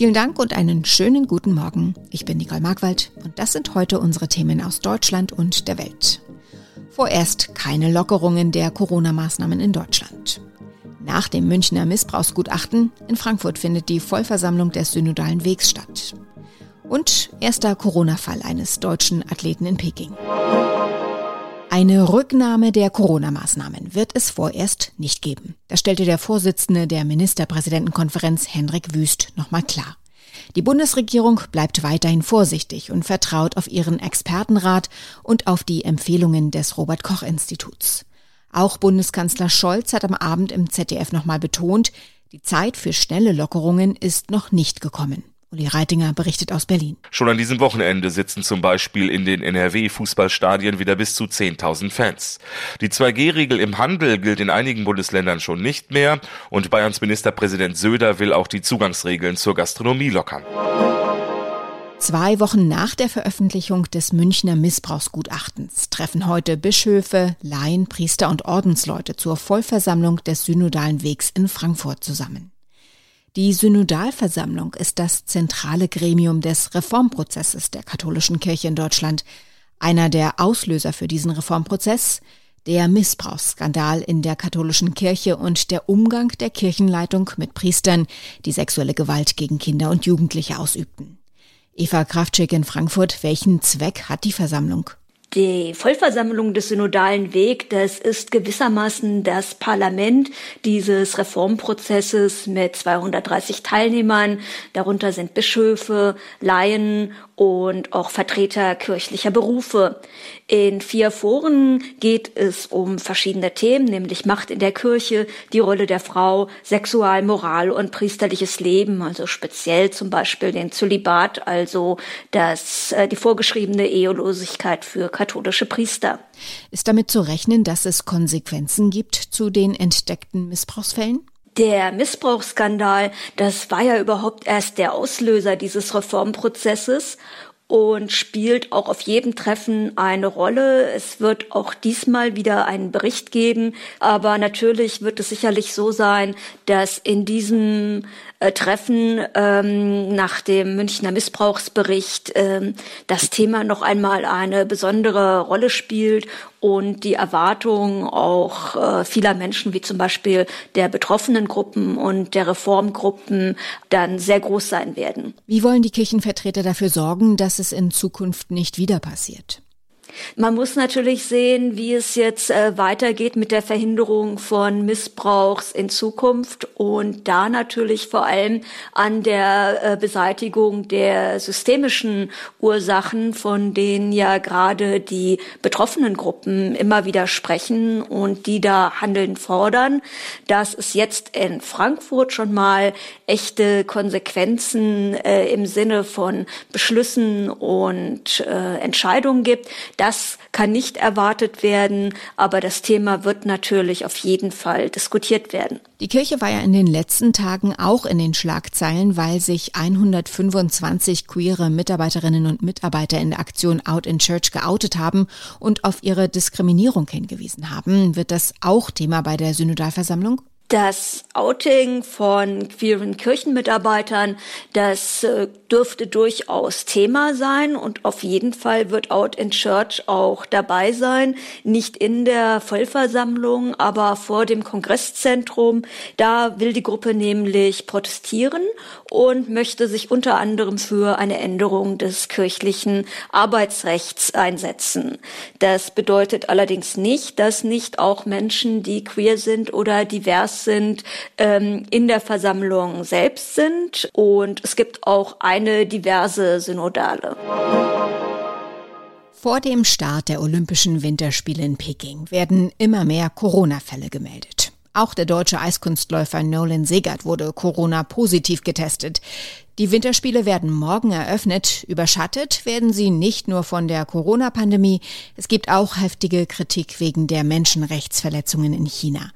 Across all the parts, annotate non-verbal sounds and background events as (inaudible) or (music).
Vielen Dank und einen schönen guten Morgen. Ich bin Nicole Markwald und das sind heute unsere Themen aus Deutschland und der Welt. Vorerst keine Lockerungen der Corona-Maßnahmen in Deutschland. Nach dem Münchner Missbrauchsgutachten in Frankfurt findet die Vollversammlung des Synodalen Wegs statt. Und erster Corona-Fall eines deutschen Athleten in Peking. Eine Rücknahme der Corona-Maßnahmen wird es vorerst nicht geben. Das stellte der Vorsitzende der Ministerpräsidentenkonferenz Hendrik Wüst nochmal klar. Die Bundesregierung bleibt weiterhin vorsichtig und vertraut auf ihren Expertenrat und auf die Empfehlungen des Robert Koch Instituts. Auch Bundeskanzler Scholz hat am Abend im ZDF nochmal betont, die Zeit für schnelle Lockerungen ist noch nicht gekommen. Uli Reitinger berichtet aus Berlin. Schon an diesem Wochenende sitzen zum Beispiel in den NRW-Fußballstadien wieder bis zu 10.000 Fans. Die 2G-Regel im Handel gilt in einigen Bundesländern schon nicht mehr und Bayerns Ministerpräsident Söder will auch die Zugangsregeln zur Gastronomie lockern. Zwei Wochen nach der Veröffentlichung des Münchner Missbrauchsgutachtens treffen heute Bischöfe, Laien, Priester und Ordensleute zur Vollversammlung des Synodalen Wegs in Frankfurt zusammen. Die Synodalversammlung ist das zentrale Gremium des Reformprozesses der katholischen Kirche in Deutschland. Einer der Auslöser für diesen Reformprozess, der Missbrauchsskandal in der katholischen Kirche und der Umgang der Kirchenleitung mit Priestern, die sexuelle Gewalt gegen Kinder und Jugendliche ausübten. Eva Kraftschick in Frankfurt, welchen Zweck hat die Versammlung? Die Vollversammlung des synodalen Weg, das ist gewissermaßen das Parlament dieses Reformprozesses mit 230 Teilnehmern. Darunter sind Bischöfe, Laien und auch Vertreter kirchlicher Berufe. In vier Foren geht es um verschiedene Themen, nämlich Macht in der Kirche, die Rolle der Frau, Sexual, Moral und priesterliches Leben, also speziell zum Beispiel den Zölibat, also das, äh, die vorgeschriebene Ehelosigkeit für katholische Priester. Ist damit zu rechnen, dass es Konsequenzen gibt zu den entdeckten Missbrauchsfällen? Der Missbrauchsskandal, das war ja überhaupt erst der Auslöser dieses Reformprozesses und spielt auch auf jedem Treffen eine Rolle. Es wird auch diesmal wieder einen Bericht geben, aber natürlich wird es sicherlich so sein, dass in diesem äh, Treffen ähm, nach dem Münchner Missbrauchsbericht ähm, das Thema noch einmal eine besondere Rolle spielt und die Erwartung auch äh, vieler Menschen, wie zum Beispiel der betroffenen Gruppen und der Reformgruppen, dann sehr groß sein werden. Wie wollen die Kirchenvertreter dafür sorgen, dass es in Zukunft nicht wieder passiert? Man muss natürlich sehen, wie es jetzt äh, weitergeht mit der Verhinderung von Missbrauchs in Zukunft und da natürlich vor allem an der äh, Beseitigung der systemischen Ursachen, von denen ja gerade die betroffenen Gruppen immer wieder sprechen und die da Handeln fordern, dass es jetzt in Frankfurt schon mal echte Konsequenzen äh, im Sinne von Beschlüssen und äh, Entscheidungen gibt. Das kann nicht erwartet werden, aber das Thema wird natürlich auf jeden Fall diskutiert werden. Die Kirche war ja in den letzten Tagen auch in den Schlagzeilen, weil sich 125 queere Mitarbeiterinnen und Mitarbeiter in der Aktion Out in Church geoutet haben und auf ihre Diskriminierung hingewiesen haben. Wird das auch Thema bei der Synodalversammlung? Das Outing von queeren Kirchenmitarbeitern, das äh, dürfte durchaus Thema sein und auf jeden Fall wird Out in Church auch dabei sein. Nicht in der Vollversammlung, aber vor dem Kongresszentrum. Da will die Gruppe nämlich protestieren und möchte sich unter anderem für eine Änderung des kirchlichen Arbeitsrechts einsetzen. Das bedeutet allerdings nicht, dass nicht auch Menschen, die queer sind oder divers sind, ähm, in der Versammlung selbst sind. Und es gibt auch eine diverse Synodale. Vor dem Start der Olympischen Winterspiele in Peking werden immer mehr Corona-Fälle gemeldet. Auch der deutsche Eiskunstläufer Nolan Segert wurde Corona-positiv getestet. Die Winterspiele werden morgen eröffnet. Überschattet werden sie nicht nur von der Corona-Pandemie. Es gibt auch heftige Kritik wegen der Menschenrechtsverletzungen in China.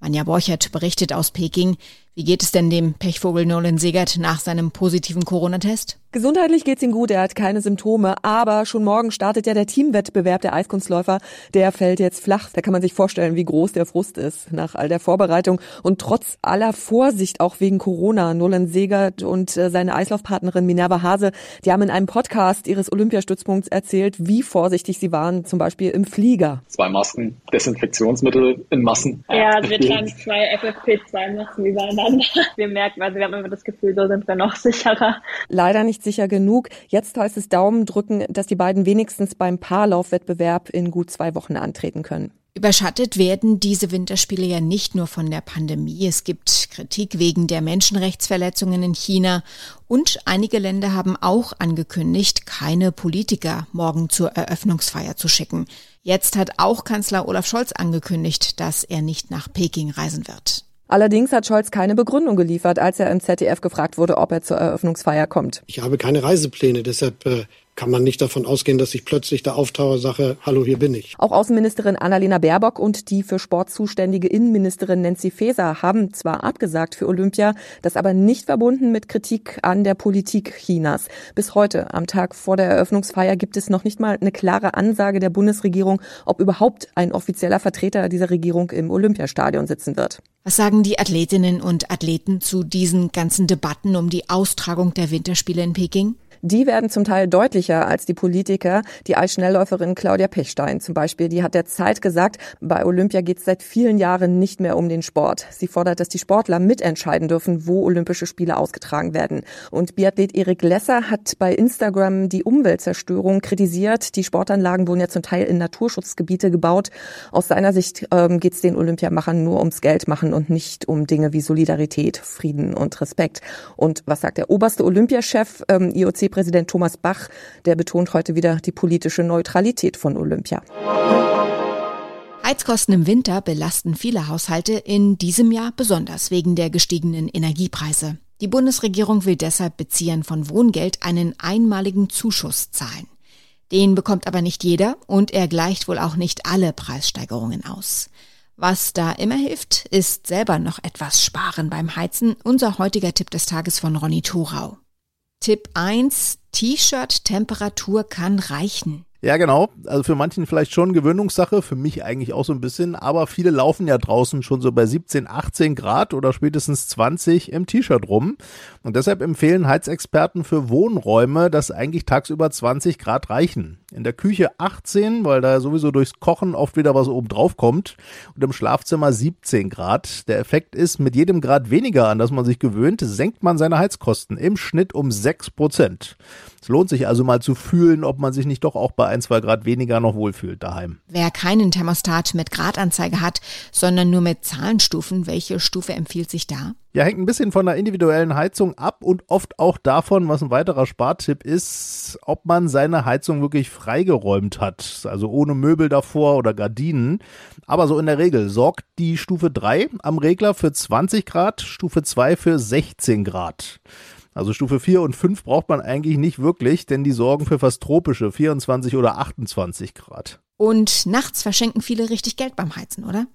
Manja Borchert berichtet aus Peking. Wie geht es denn dem Pechvogel Nolan Segert nach seinem positiven Corona-Test? Gesundheitlich geht's ihm gut, er hat keine Symptome, aber schon morgen startet ja der Teamwettbewerb der Eiskunstläufer. Der fällt jetzt flach. Da kann man sich vorstellen, wie groß der Frust ist nach all der Vorbereitung und trotz aller Vorsicht auch wegen Corona. Nolan Segert und äh, seine Eislaufpartnerin Minerva Hase, die haben in einem Podcast ihres Olympiastützpunkts erzählt, wie vorsichtig sie waren, zum Beispiel im Flieger. Zwei Masken, Desinfektionsmittel in Massen. Ja, wir tragen zwei FFP2-Masken übereinander. (laughs) Wir merken, also wir haben immer das Gefühl, so sind wir noch sicherer. Leider nicht sicher genug. Jetzt heißt es Daumen drücken, dass die beiden wenigstens beim Paarlaufwettbewerb in gut zwei Wochen antreten können. Überschattet werden diese Winterspiele ja nicht nur von der Pandemie. Es gibt Kritik wegen der Menschenrechtsverletzungen in China und einige Länder haben auch angekündigt, keine Politiker morgen zur Eröffnungsfeier zu schicken. Jetzt hat auch Kanzler Olaf Scholz angekündigt, dass er nicht nach Peking reisen wird. Allerdings hat Scholz keine Begründung geliefert, als er im ZDF gefragt wurde, ob er zur Eröffnungsfeier kommt. Ich habe keine Reisepläne, deshalb äh, kann man nicht davon ausgehen, dass ich plötzlich da auftauche, sage, hallo, hier bin ich. Auch Außenministerin Annalena Baerbock und die für Sport zuständige Innenministerin Nancy Faeser haben zwar abgesagt für Olympia, das aber nicht verbunden mit Kritik an der Politik Chinas. Bis heute, am Tag vor der Eröffnungsfeier, gibt es noch nicht mal eine klare Ansage der Bundesregierung, ob überhaupt ein offizieller Vertreter dieser Regierung im Olympiastadion sitzen wird. Was sagen die Athletinnen und Athleten zu diesen ganzen Debatten um die Austragung der Winterspiele in Peking? Die werden zum Teil deutlicher als die Politiker. Die Eisschnellläuferin Claudia Pechstein zum Beispiel, die hat der Zeit gesagt, bei Olympia geht es seit vielen Jahren nicht mehr um den Sport. Sie fordert, dass die Sportler mitentscheiden dürfen, wo Olympische Spiele ausgetragen werden. Und Biathlet Erik Lesser hat bei Instagram die Umweltzerstörung kritisiert. Die Sportanlagen wurden ja zum Teil in Naturschutzgebiete gebaut. Aus seiner Sicht ähm, geht es den Olympiamachern nur ums Geld machen und nicht um Dinge wie Solidarität, Frieden und Respekt. Und was sagt der oberste Olympiachef ähm, IOC DFB-Präsident Thomas Bach, der betont heute wieder die politische Neutralität von Olympia. Heizkosten im Winter belasten viele Haushalte in diesem Jahr besonders wegen der gestiegenen Energiepreise. Die Bundesregierung will deshalb Beziehern von Wohngeld einen einmaligen Zuschuss zahlen. Den bekommt aber nicht jeder und er gleicht wohl auch nicht alle Preissteigerungen aus. Was da immer hilft, ist selber noch etwas sparen beim Heizen. Unser heutiger Tipp des Tages von Ronny Thorau. Tipp 1, T-Shirt-Temperatur kann reichen. Ja, genau. Also für manchen vielleicht schon Gewöhnungssache, für mich eigentlich auch so ein bisschen, aber viele laufen ja draußen schon so bei 17, 18 Grad oder spätestens 20 im T-Shirt rum. Und deshalb empfehlen Heizexperten für Wohnräume, dass eigentlich tagsüber 20 Grad reichen. In der Küche 18, weil da sowieso durchs Kochen oft wieder was oben drauf kommt. Und im Schlafzimmer 17 Grad. Der Effekt ist, mit jedem Grad weniger, an das man sich gewöhnt, senkt man seine Heizkosten im Schnitt um 6 Prozent. Es lohnt sich also mal zu fühlen, ob man sich nicht doch auch bei ein, zwei Grad weniger noch wohlfühlt daheim. Wer keinen Thermostat mit Gradanzeige hat, sondern nur mit Zahlenstufen, welche Stufe empfiehlt sich da? Ja, hängt ein bisschen von der individuellen Heizung ab und oft auch davon, was ein weiterer Spartipp ist, ob man seine Heizung wirklich freigeräumt hat, also ohne Möbel davor oder Gardinen. Aber so in der Regel sorgt die Stufe 3 am Regler für 20 Grad, Stufe 2 für 16 Grad. Also Stufe 4 und 5 braucht man eigentlich nicht wirklich, denn die sorgen für fast tropische 24 oder 28 Grad. Und nachts verschenken viele richtig Geld beim Heizen, oder?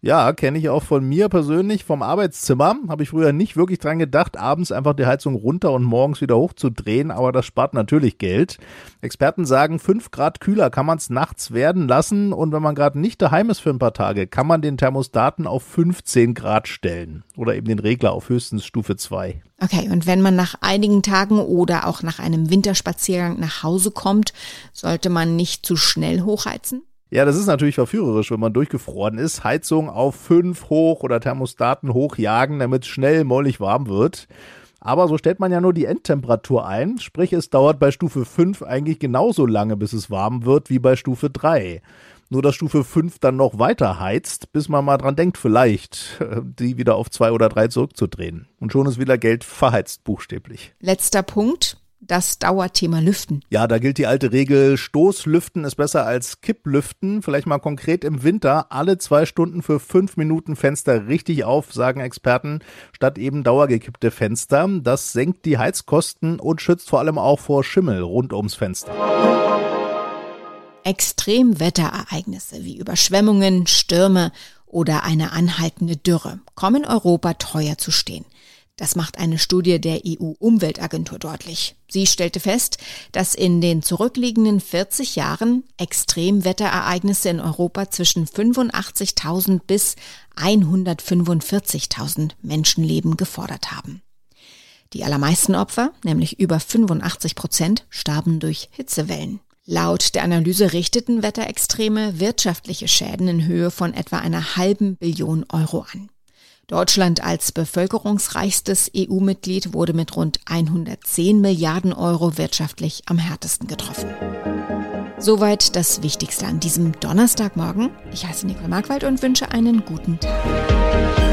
Ja, kenne ich auch von mir persönlich vom Arbeitszimmer. Habe ich früher nicht wirklich dran gedacht, abends einfach die Heizung runter und morgens wieder hochzudrehen, aber das spart natürlich Geld. Experten sagen, 5 Grad kühler kann man es nachts werden lassen und wenn man gerade nicht daheim ist für ein paar Tage, kann man den Thermostaten auf 15 Grad stellen oder eben den Regler auf höchstens Stufe 2. Okay, und wenn man nach einigen Tagen oder auch nach einem Winterspaziergang nach Hause kommt, sollte man nicht zu schnell hochheizen? Ja, das ist natürlich verführerisch, wenn man durchgefroren ist. Heizung auf 5 hoch oder Thermostaten hochjagen, damit es schnell mollig warm wird. Aber so stellt man ja nur die Endtemperatur ein, sprich es dauert bei Stufe 5 eigentlich genauso lange, bis es warm wird, wie bei Stufe 3. Nur dass Stufe 5 dann noch weiter heizt, bis man mal dran denkt, vielleicht (laughs) die wieder auf 2 oder 3 zurückzudrehen. Und schon ist wieder Geld verheizt, buchstäblich. Letzter Punkt das Dauerthema Lüften. Ja, da gilt die alte Regel, Stoßlüften ist besser als Kipplüften. Vielleicht mal konkret im Winter alle zwei Stunden für fünf Minuten Fenster richtig auf, sagen Experten, statt eben dauergekippte Fenster. Das senkt die Heizkosten und schützt vor allem auch vor Schimmel rund ums Fenster. Extremwetterereignisse wie Überschwemmungen, Stürme oder eine anhaltende Dürre kommen Europa teuer zu stehen. Das macht eine Studie der EU-Umweltagentur deutlich. Sie stellte fest, dass in den zurückliegenden 40 Jahren Extremwetterereignisse in Europa zwischen 85.000 bis 145.000 Menschenleben gefordert haben. Die allermeisten Opfer, nämlich über 85 Prozent, starben durch Hitzewellen. Laut der Analyse richteten Wetterextreme wirtschaftliche Schäden in Höhe von etwa einer halben Billion Euro an. Deutschland als bevölkerungsreichstes EU-Mitglied wurde mit rund 110 Milliarden Euro wirtschaftlich am härtesten getroffen. Soweit das Wichtigste an diesem Donnerstagmorgen. Ich heiße Nicole Markwald und wünsche einen guten Tag.